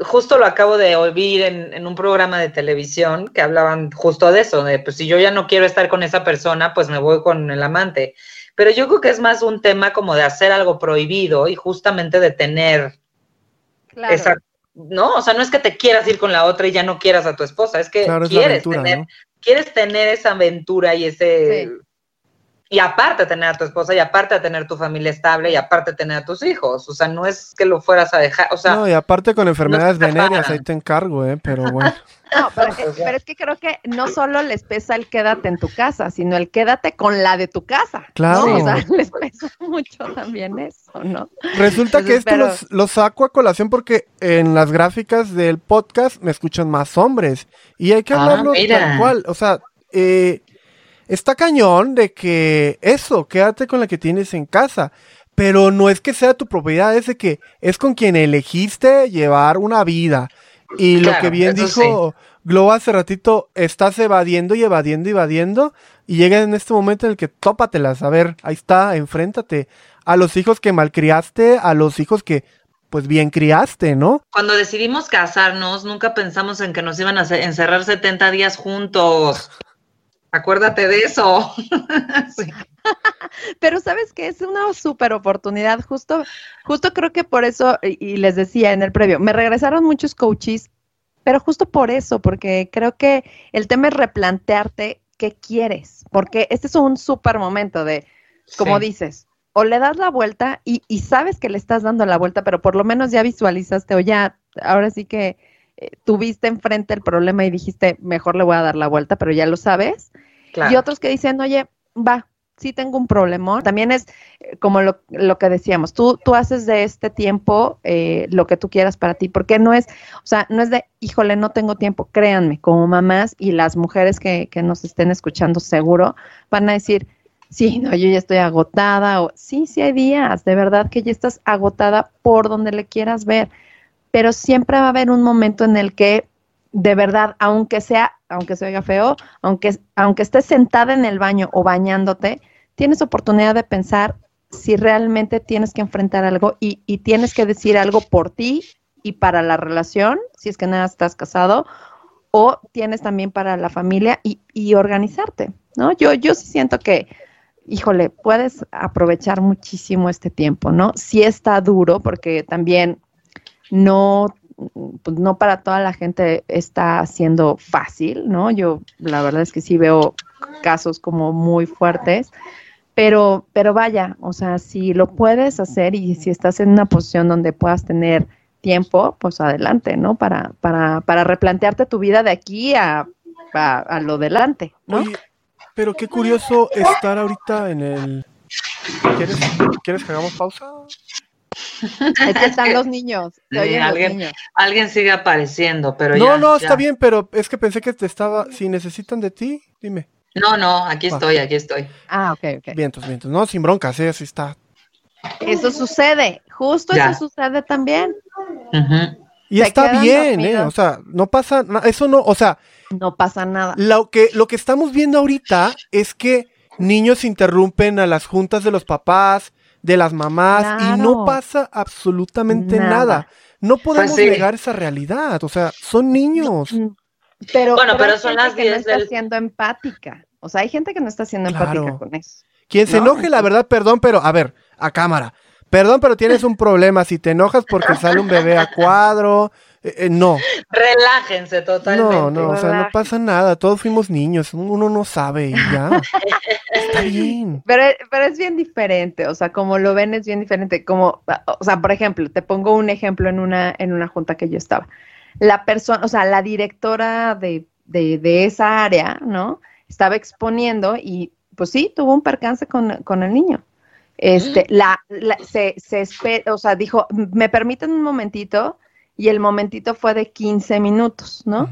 justo lo acabo de oír en, en un programa de televisión que hablaban justo de eso, de pues si yo ya no quiero estar con esa persona, pues me voy con el amante. Pero yo creo que es más un tema como de hacer algo prohibido y justamente de tener Claro. esa, no, o sea, no es que te quieras ir con la otra y ya no quieras a tu esposa, es que Claro, es la quieres aventura, tener, ¿no? quieres tener esa aventura y ese Sí. Y aparte tener a tu esposa y aparte tener tu familia estable y aparte tener a tus hijos, o sea, no es que lo fueras a dejar, o sea, No, y aparte con enfermedades venéreas, separan. ahí te encargo, ¿eh? Pero bueno. No, pero, es- pero es que creo que no solo les pesa el quédate en tu casa, sino el quédate con la de tu casa. ¿no? Claro. O sea, les pesa mucho también eso, ¿no? Resulta que esto pero- los, los saco a colación porque en las gráficas del podcast me escuchan más hombres. Y hay que Ah, hablarlo mira. tal cual. O sea, eh, está cañón de que eso, quédate con la que tienes en casa. Pero no es que sea tu propiedad, es de que es con quien elegiste llevar una vida. Y lo que bien dijo Globo hace ratito, estás evadiendo y evadiendo y evadiendo. Y llega en este momento en el que tópatelas. A ver, ahí está, enfréntate a los hijos que malcriaste, a los hijos que pues bien criaste, ¿no? cuando decidimos casarnos, nunca pensamos en que nos iban a ce- encerrar 70 días juntos. Acuérdate de eso. Sí. Pero sabes que es una súper oportunidad, justo, justo creo que por eso, y, les decía en el previo, me regresaron muchos coaches, pero justo por eso, porque creo que el tema es replantearte qué quieres, porque este es un súper momento de, como Sí. dices, o le das la vuelta y, y sabes que le estás dando la vuelta, pero por lo menos ya visualizaste o ya, ahora sí que eh, tuviste enfrente el problema y dijiste, mejor le voy a dar la vuelta, pero ya lo sabes. Y otros que dicen, oye, va, sí tengo un problemón. También es eh, como lo, lo que decíamos, tú, tú haces de este tiempo eh, lo que tú quieras para ti, porque no es, o sea, no es de, híjole, no tengo tiempo, créanme, como mamás y las mujeres que, que nos estén escuchando seguro van a decir, sí, no, yo ya estoy agotada, o sí, sí hay días, de verdad que ya estás agotada por donde le quieras ver, pero siempre va a haber un momento en el que de verdad, aunque sea, aunque se oiga feo, aunque, aunque estés sentada en el baño o bañándote, tienes oportunidad de pensar si realmente tienes que enfrentar algo y, y tienes que decir algo por ti y para la relación, si es que nada estás casado, o tienes también para la familia y, y organizarte, ¿no? Yo, yo sí siento que, híjole, puedes aprovechar muchísimo este tiempo, ¿no? Sí está duro porque también no pues no para toda la gente está siendo fácil, ¿no? Yo la verdad es que sí veo casos como muy fuertes, pero, pero vaya, o sea, si lo puedes hacer y si estás en una posición donde puedas tener tiempo, pues adelante, ¿no? Para, para, para replantearte tu vida de aquí a, a, a lo delante, ¿no? Pero qué curioso estar ahorita en el... ¿Quieres, ¿quieres que hagamos pausa? Es que están los niños, Sí, los alguien- niños. Alguien sigue apareciendo, pero no, ya, no, ya. está bien, pero es que pensé que te estaba... Si necesitan de ti, dime. No, no, aquí estoy, aquí estoy. Ah, ok, ok. Vientos, vientos. No, sin broncas, ¿eh? Así está. Eso sucede, justo Ya. eso sucede también. Y Se está bien, ¿eh? O sea, no pasa nada. Eso no, o sea, No pasa nada. lo que, lo que estamos viendo ahorita es que niños interrumpen a las juntas de los papás, de las mamás, y no pasa absolutamente nada. Nada. No podemos Pues sí. negar esa realidad. O sea, son niños. Mm, Pero, Bueno, pero son las que no 10 está del- siendo empática. O sea, hay gente que no está siendo Claro. empática con eso. Quien se No, enoje, la entonces- verdad, perdón, pero a ver, a cámara. Perdón, pero tienes un problema. Si te enojas porque sale un bebé a cuadro, eh, eh, no. Relájense totalmente. No, no, o sea, no pasa nada. Todos fuimos niños. Uno no sabe y ya. Está bien. Pero, pero es bien diferente, o sea, como lo ven es bien diferente. Como, o sea, por ejemplo, te pongo un ejemplo en una, en una junta que yo estaba. La persona, o sea, la directora de, de, de esa área, ¿no? Estaba exponiendo y, pues sí, tuvo un percance con, con el niño. Este, la, la- se, se espera, o sea, dijo, me permiten un momentito, y el momentito fue de 15 minutos, ¿no?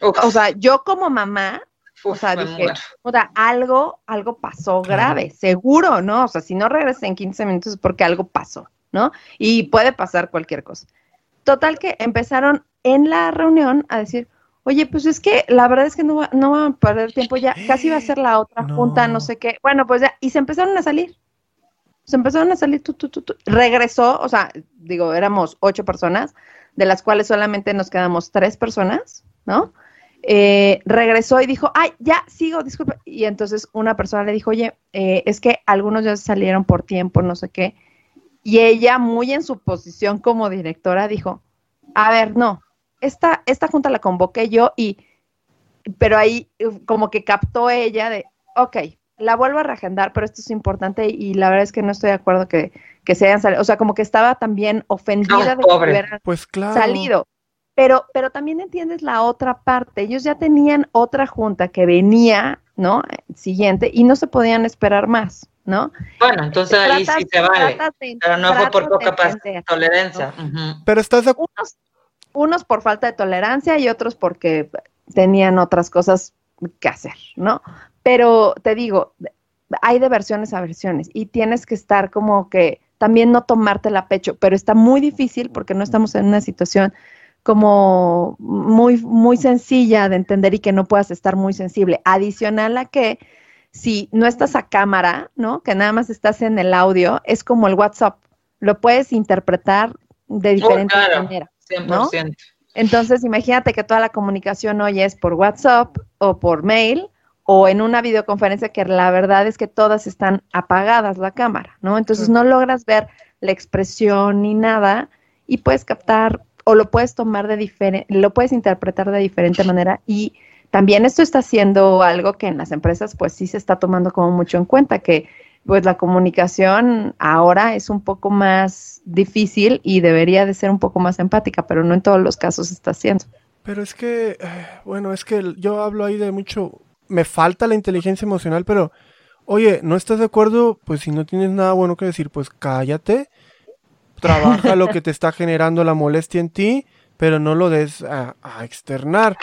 O sea, yo como mamá, o sea, dije, o sea, algo, algo pasó grave, seguro, ¿no? O sea, si no regresé en 15 minutos es porque algo pasó, ¿no? Y puede pasar cualquier cosa. Total que empezaron en la reunión a decir, oye, pues es que la verdad es que no va, no va a perder tiempo ya, casi va a ser la otra junta, no sé qué. Bueno, pues ya, y se empezaron a salir. Se empezaron a salir, tu, tu, tu, regresó, o sea, digo, éramos ocho personas, de las cuales solamente nos quedamos tres personas, ¿no? Eh, regresó y dijo, ay, ya sigo, disculpe. Y entonces una persona le dijo, oye, eh, es que algunos ya salieron por tiempo, no sé qué. Y ella, muy en su posición como directora, dijo, a ver, no, esta, esta junta la convoqué yo y, pero ahí como que captó ella de, ok, la vuelvo a reagendar, pero esto es importante y, la verdad es que no estoy de acuerdo que, que se hayan salido, o sea, como que estaba también ofendida de que hubieran pues claro. salido. Pero, pero también entiendes la otra parte. Ellos ya tenían otra junta que venía, ¿no? Siguiente, y no se podían esperar más, ¿no? Bueno, entonces ahí sí se vale. pero no fue por poca tolerancia. Pero estás unos, unos por falta de tolerancia y otros porque tenían otras cosas que hacer, ¿no? Pero te digo, hay de versiones a versiones y tienes que estar como que también no tomarte la pecho, pero está muy difícil porque no estamos en una situación como muy, muy sencilla de entender y que no puedas estar muy sensible. Adicional a que si no estás a cámara, ¿no? Que nada más estás en el audio, es como el WhatsApp. Lo puedes interpretar de oh, diferentes maneras. 100%. Entonces, imagínate que toda la comunicación hoy es por WhatsApp o por mail o en una videoconferencia que la verdad es que todas están apagadas la cámara, ¿no? Entonces no logras ver la expresión ni nada y puedes captar o lo puedes tomar de diferente, lo puedes interpretar de diferente manera y también esto está siendo algo que en las empresas pues sí se está tomando como mucho en cuenta, que pues la comunicación ahora es un poco más difícil y debería de ser un poco más empática, pero no en todos los casos está haciendo. Pero es que, eh, bueno, es que yo hablo ahí de mucho, me falta la inteligencia emocional, pero, oye, ¿no estás de acuerdo? Pues si no tienes nada bueno que decir, pues cállate, trabaja lo que te está generando la molestia en ti, pero no lo des a, externar,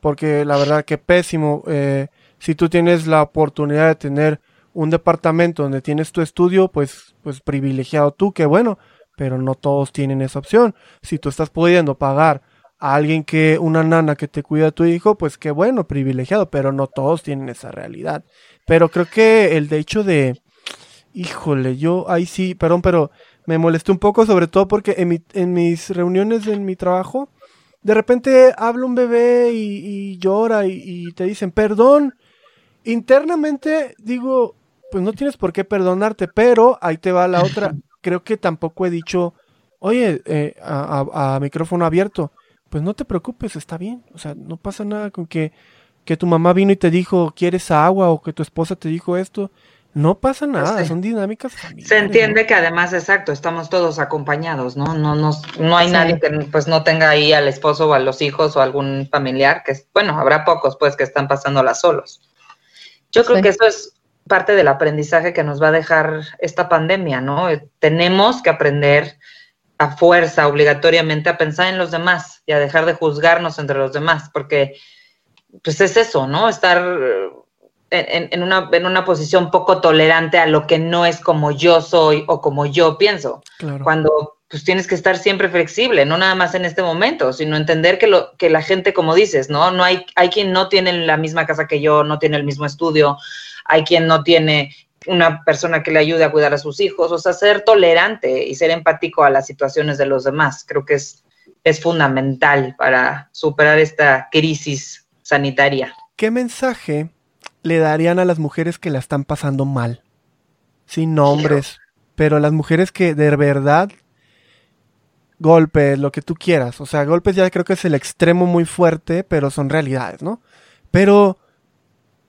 porque la verdad que pésimo, eh, si tú tienes la oportunidad de tener un departamento donde tienes tu estudio, pues, pues privilegiado tú, que bueno, pero no todos tienen esa opción. Si tú estás pudiendo pagar a alguien que, una nana que te cuida a tu hijo, pues qué bueno, privilegiado, pero no todos tienen esa realidad. Pero creo que el de hecho de, híjole, yo ahí sí, perdón, pero me molesté un poco, sobre todo porque en, en mis reuniones en mi trabajo, de repente habla un bebé y, llora y, y, te dicen, perdón. Internamente digo, pues no tienes por qué perdonarte, pero ahí te va la otra. Creo que tampoco he dicho, oye, eh, a, micrófono abierto, pues no te preocupes, está bien. O sea, no pasa nada con que, que tu mamá vino y te dijo, ¿quieres agua? O que tu esposa te dijo esto. No pasa pues nada, son dinámicas familiares. Se entiende que además, exacto, estamos todos acompañados, ¿no? No, no, no hay nadie que pues no tenga ahí al esposo o a los hijos o algún familiar, que bueno, habrá pocos pues que están pasándola solos. Yo creo que eso es parte del aprendizaje que nos va a dejar esta pandemia, ¿no? Tenemos que aprender a fuerza, obligatoriamente, a pensar en los demás y a dejar de juzgarnos entre los demás, porque pues es eso, ¿no? Estar en, una, en una posición poco tolerante a lo que no es como yo soy o como yo pienso. Cuando pues tienes que estar siempre flexible, no nada más en este momento, sino entender que, lo, que la gente, como dices, ¿no? No hay, hay quien no tiene la misma casa que yo, no tiene el mismo estudio, hay quien no tiene una persona que le ayude a cuidar a sus hijos, o sea, ser tolerante y ser empático a las situaciones de los demás, creo que es, es fundamental para superar esta crisis sanitaria. ¿Qué mensaje le darían a las mujeres que la están pasando mal? Sin nombres, pero las mujeres que de verdad golpes, lo que tú quieras. O sea, golpes ya creo que es el extremo muy fuerte, pero son realidades, ¿no? Pero,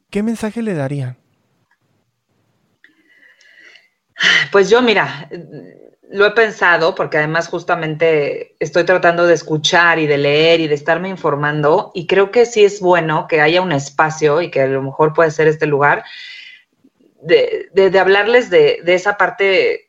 ¿qué mensaje le darían? Pues yo, mira, lo he pensado porque además justamente estoy tratando de escuchar y de leer y de estarme informando y creo que sí es bueno que haya un espacio y que a lo mejor puede ser este lugar de, de, hablarles de, de esa parte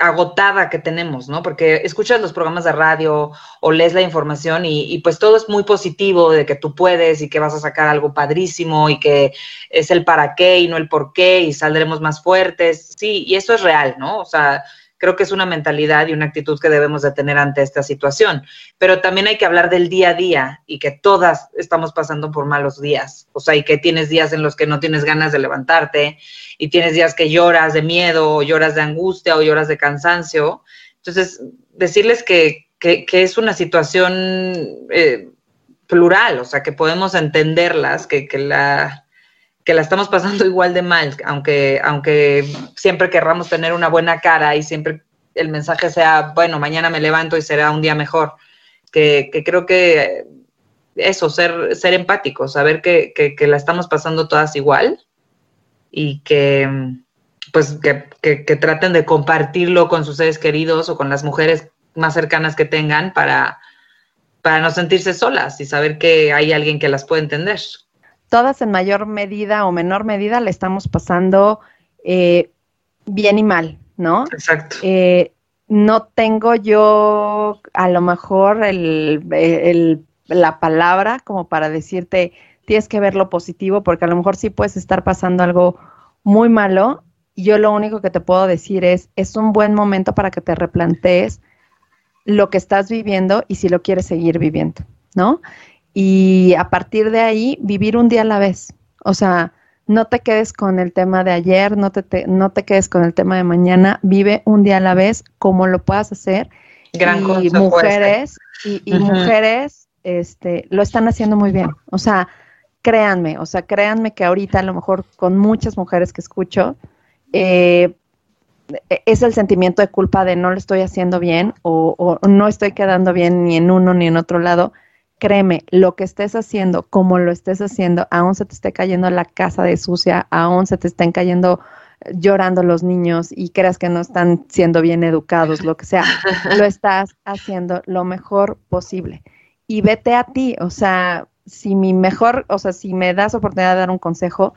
agotada que tenemos, ¿no? Porque escuchas los programas de radio o lees la información y, y, pues todo es muy positivo de que tú puedes y que vas a sacar algo padrísimo y que es el para qué y no el por qué y saldremos más fuertes. Sí, y eso es real, ¿no? O sea, creo que es una mentalidad y una actitud que debemos de tener ante esta situación. Pero también hay que hablar del día a día y que todas estamos pasando por malos días. O sea, y que tienes días en los que no tienes ganas de levantarte y tienes días que lloras de miedo o lloras de angustia o lloras de cansancio. Entonces, decirles que, que, es una situación eh, plural, o sea, que podemos entenderlas, que, que la que la estamos pasando igual de mal, aunque, aunque siempre querramos tener una buena cara y siempre el mensaje sea, bueno, mañana me levanto y será un día mejor. Que, creo que eso, ser, ser empáticos, saber que, que, la estamos pasando todas igual y que pues que, traten de compartirlo con sus seres queridos o con las mujeres más cercanas que tengan para, para no sentirse solas y saber que hay alguien que las puede entender todas en mayor medida o menor medida le estamos pasando eh, bien y mal, ¿no? Exacto. Eh, no tengo yo a lo mejor el, la palabra como para decirte tienes que ver lo positivo, porque a lo mejor sí puedes estar pasando algo muy malo. Yo lo único que te puedo decir es, es un buen momento para que te replantees lo que estás viviendo y si lo quieres seguir viviendo, ¿no? Y a partir de ahí vivir un día a la vez. O sea, no te quedes con el tema de ayer, no te, no te quedes con el tema de mañana, vive un día a la vez como lo puedas hacer. Gran y mujeres y, mujeres este, lo están haciendo muy bien. O sea, créanme, o sea, créanme que ahorita a lo mejor con muchas mujeres que escucho, eh, es el sentimiento de culpa de no lo estoy haciendo bien o, o, no estoy quedando bien ni en uno ni en otro lado créeme, lo que estés haciendo, como lo estés haciendo, aún se te esté cayendo la casa de sucia, aún se te estén cayendo eh, llorando los niños y creas que no están siendo bien educados, lo que sea, lo estás haciendo lo mejor posible. Y vete a ti, o sea, si mi mejor, o sea, si me das oportunidad de dar un consejo,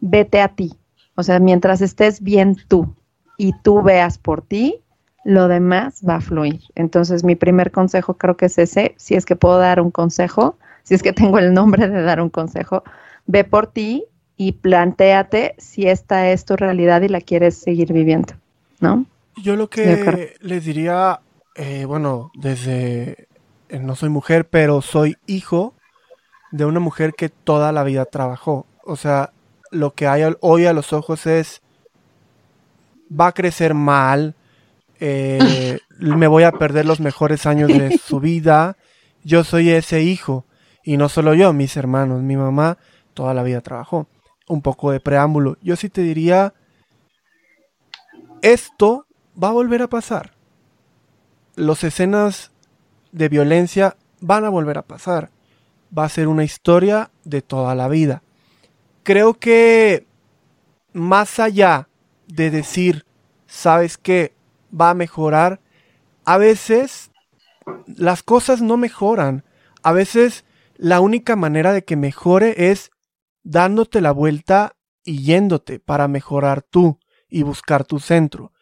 vete a ti. O sea, mientras estés bien tú y tú veas por ti, lo demás va a fluir. Entonces, mi primer consejo creo que es ese, si es que puedo dar un consejo, si es que tengo el nombre de dar un consejo, ve por ti y planteate si esta es tu realidad y la quieres seguir viviendo, ¿no? Yo lo que les diría, eh, bueno, desde, eh, no soy mujer, pero soy hijo de una mujer que toda la vida trabajó. O sea, lo que hay hoy a los ojos es, va a crecer mal, eh, me voy a perder los mejores años de su vida. Yo soy ese hijo. Y no solo yo, mis hermanos, mi mamá toda la vida trabajó. Un poco de preámbulo. Yo sí te diría, esto va a volver a pasar. Las escenas de violencia van a volver a pasar. Va a ser una historia de toda la vida. Creo que más allá de decir, ¿sabes qué? Va a mejorar, a veces las cosas no mejoran. A veces la única manera de que mejore es dándote la vuelta y yéndote para mejorar tú y buscar tu centro.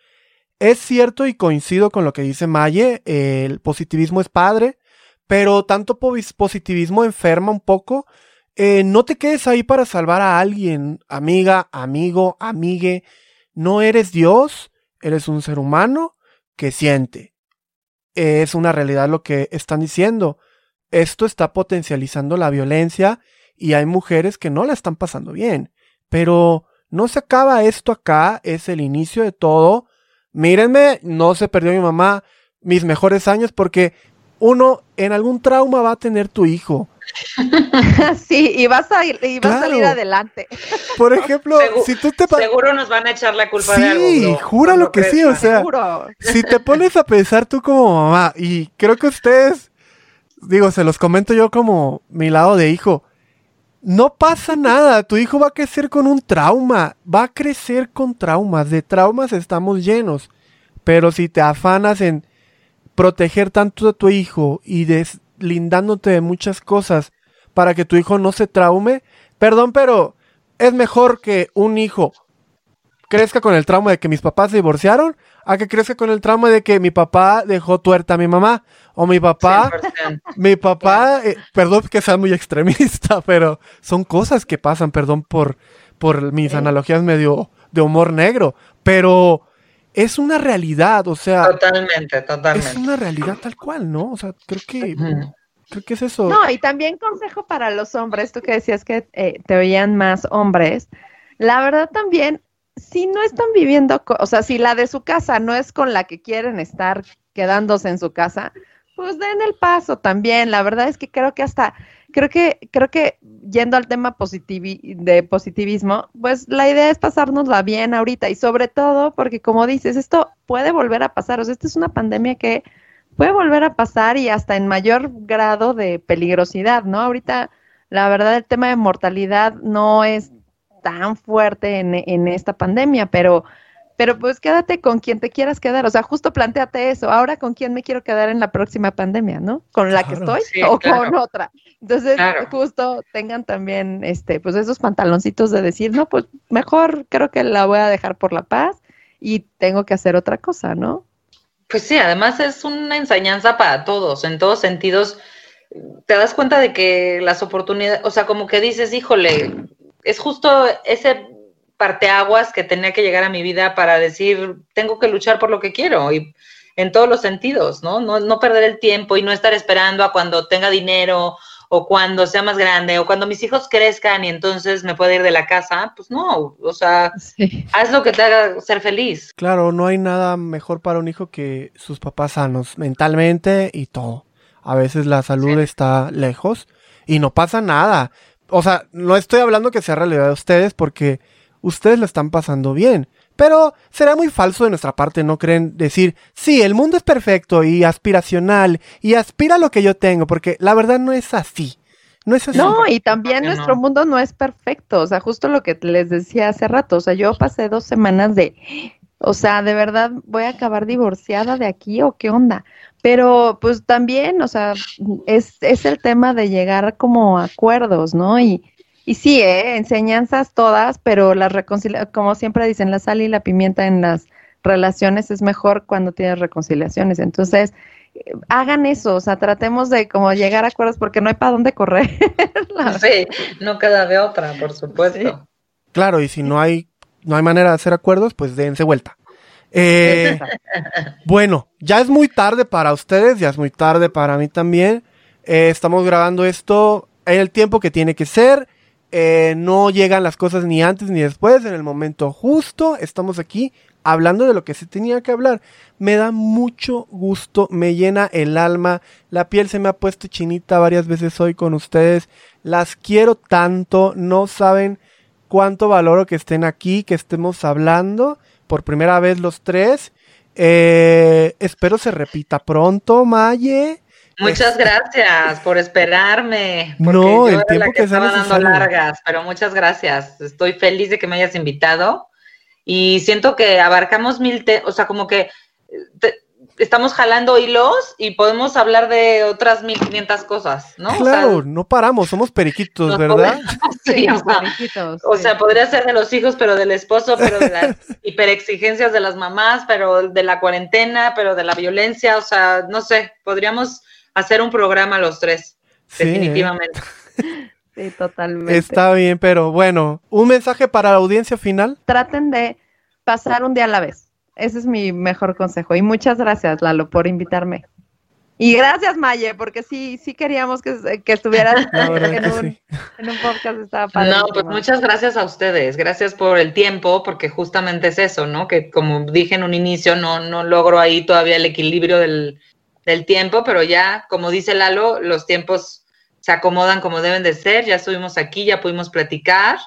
Es cierto y coincido con lo que dice Maye, el positivismo es padre, pero tanto positivismo enferma un poco. Eh, no te quedes ahí para salvar a alguien, amiga, amigo, amigue. No eres Dios, Eres un ser humano que siente. Es una realidad lo que están diciendo. Esto está potencializando la violencia y hay mujeres que no la están pasando bien. Pero no se acaba esto acá, es el inicio de todo. Mírenme, no se perdió mi mamá mis mejores años porque uno en algún trauma va a tener tu hijo. sí, y vas a, y vas a salir adelante. Por ejemplo, si tú te... Seguro nos van a echar la culpa de algo. Sí, júralo que sí, o sea, si te pones a pensar tú como mamá, y creo que ustedes, digo, se los comento yo como mi lado de hijo, no pasa nada, tu hijo va a crecer con un trauma, va a crecer con traumas, de traumas estamos llenos, pero si te afanas en proteger tanto a tu hijo y deslindándote de muchas cosas para que tu hijo no se traume, perdón, pero es mejor que un hijo crezca con el trauma de que mis papás se divorciaron, a que crezca con el trauma de que mi papá dejó tuerta a mi mamá. O mi papá, 100%. mi papá, eh, perdón que sea muy extremista, pero son cosas que pasan, perdón por, por mis analogías medio de humor negro, pero es una realidad, o sea, Totalmente, es totalmente. una realidad tal cual, ¿no? O sea, creo que, creo que es eso. No, y también consejo para los hombres, tú que decías que eh, te veían más hombres, la verdad también, si no están viviendo, o sea, si la de su casa no es con la que quieren estar quedándose en su casa, pues den el paso también. La verdad es que creo que hasta, creo que, creo que yendo al tema positivi- de positivismo, pues la idea es pasárnosla bien ahorita y sobre todo porque como dices, esto puede volver a pasar, o sea, esta es una pandemia que puede volver a pasar y hasta en mayor grado de peligrosidad, ¿no? Ahorita, la verdad, el tema de mortalidad no es tan fuerte en, en esta pandemia, pero, pero pues quédate con quien te quieras quedar, o sea, justo planteate eso, ahora con quién me quiero quedar en la próxima pandemia, ¿no? ¿Con la que estoy Sí, o claro. con otra? Entonces, Claro. justo tengan también, este, pues esos pantaloncitos de decir, no, pues mejor creo que la voy a dejar por la paz y tengo que hacer otra cosa, ¿no? Pues sí, además es una enseñanza para todos, en todos sentidos. Te das cuenta de que las oportunidades, o sea, como que dices, híjole, es justo ese parteaguas que tenía que llegar a mi vida para decir, tengo que luchar por lo que quiero y en todos los sentidos, ¿no? No, no perder el tiempo y no estar esperando a cuando tenga dinero o cuando sea más grande o cuando mis hijos crezcan y entonces me pueda ir de la casa. Pues no, o sea, Sí. haz lo que te haga ser feliz. Claro, no hay nada mejor para un hijo que sus papás sanos mentalmente y todo. A veces la salud Sí. está lejos y no pasa nada. O sea, no estoy hablando que sea realidad de ustedes porque ustedes lo están pasando bien. Pero será muy falso de nuestra parte, ¿no creen? Decir, sí, el mundo es perfecto y aspiracional y aspira a lo que yo tengo, porque la verdad no es así. No es así. No, y también nuestro no. mundo no es perfecto, o sea, justo lo que les decía hace rato, o sea, yo pasé dos semanas de, o sea, de verdad voy a acabar divorciada de aquí o qué onda, pero pues también, o sea, es, es el tema de llegar como a acuerdos, ¿no? Y, y sí, ¿eh? enseñanzas todas, pero la reconciliación, como siempre dicen, la sal y la pimienta en las relaciones es mejor cuando tienes reconciliaciones, entonces eh, hagan eso, o sea, tratemos de como llegar a acuerdos porque no hay para dónde correr. Sí, no queda de otra, por supuesto. Claro, y si no hay, no hay manera de hacer acuerdos, pues dense vuelta. Eh, Bueno, ya es muy tarde para ustedes, ya es muy tarde para mí también. Eh, estamos grabando esto en el tiempo que tiene que ser. Eh, no llegan las cosas ni antes ni después, en el momento justo. Estamos aquí hablando de lo que se tenía que hablar. Me da mucho gusto, me llena el alma. La piel se me ha puesto chinita varias veces hoy con ustedes. Las quiero tanto, no saben cuánto valoro que estén aquí, que estemos hablando por primera vez los tres. Eh, espero se repita pronto, Maye. Muchas gracias por esperarme. No, yo el era tiempo la que que sea estaba dando necesario. largas, pero muchas gracias. Estoy feliz de que me hayas invitado y siento que abarcamos mil, te- o sea, como que eh, te- estamos jalando hilos y podemos hablar de otras mil quinientas cosas, ¿no? O sea, Claro, no paramos, somos periquitos, ¿verdad? sí, o sea, Periquitos, O sí. sea, podría ser de los hijos, pero del esposo, pero de las hiperexigencias de las mamás, pero de la cuarentena, pero de la violencia, o sea, no sé, podríamos hacer un programa los tres, Sí, definitivamente. Sí, totalmente. Está bien, pero bueno, un mensaje para la audiencia final. Traten de pasar un día a la vez. Ese es mi mejor consejo. Y muchas gracias, Lalo, por invitarme. Y gracias, Maye, porque sí, sí queríamos que, que estuvieras en que un, sí. en un podcast. Estaba No, pues muchas gracias a ustedes, gracias por el tiempo, porque justamente es eso, ¿no? Que como dije en un inicio, no, no logro ahí todavía el equilibrio del, del tiempo, pero ya, como dice Lalo, los tiempos se acomodan como deben de ser, ya estuvimos aquí, ya pudimos platicar,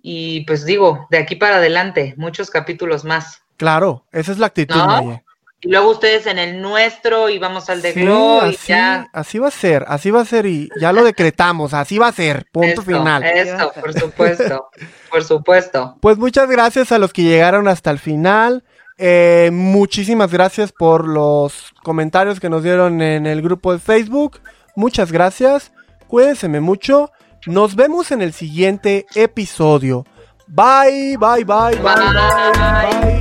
y pues digo, de aquí para adelante, muchos capítulos más. Claro, esa es la actitud, ¿No? Maye. Y luego ustedes en el nuestro y vamos al de Sí, Glow y así, ya. así va a ser, así va a ser y ya lo decretamos, así va a ser, punto final. Eso, por supuesto, por supuesto. Pues muchas gracias a los que llegaron hasta el final. Eh, muchísimas gracias por los comentarios que nos dieron en el grupo de Facebook. Muchas gracias. Cuídense mucho. Nos vemos en el siguiente episodio. Bye, bye, bye, bye, bye. bye.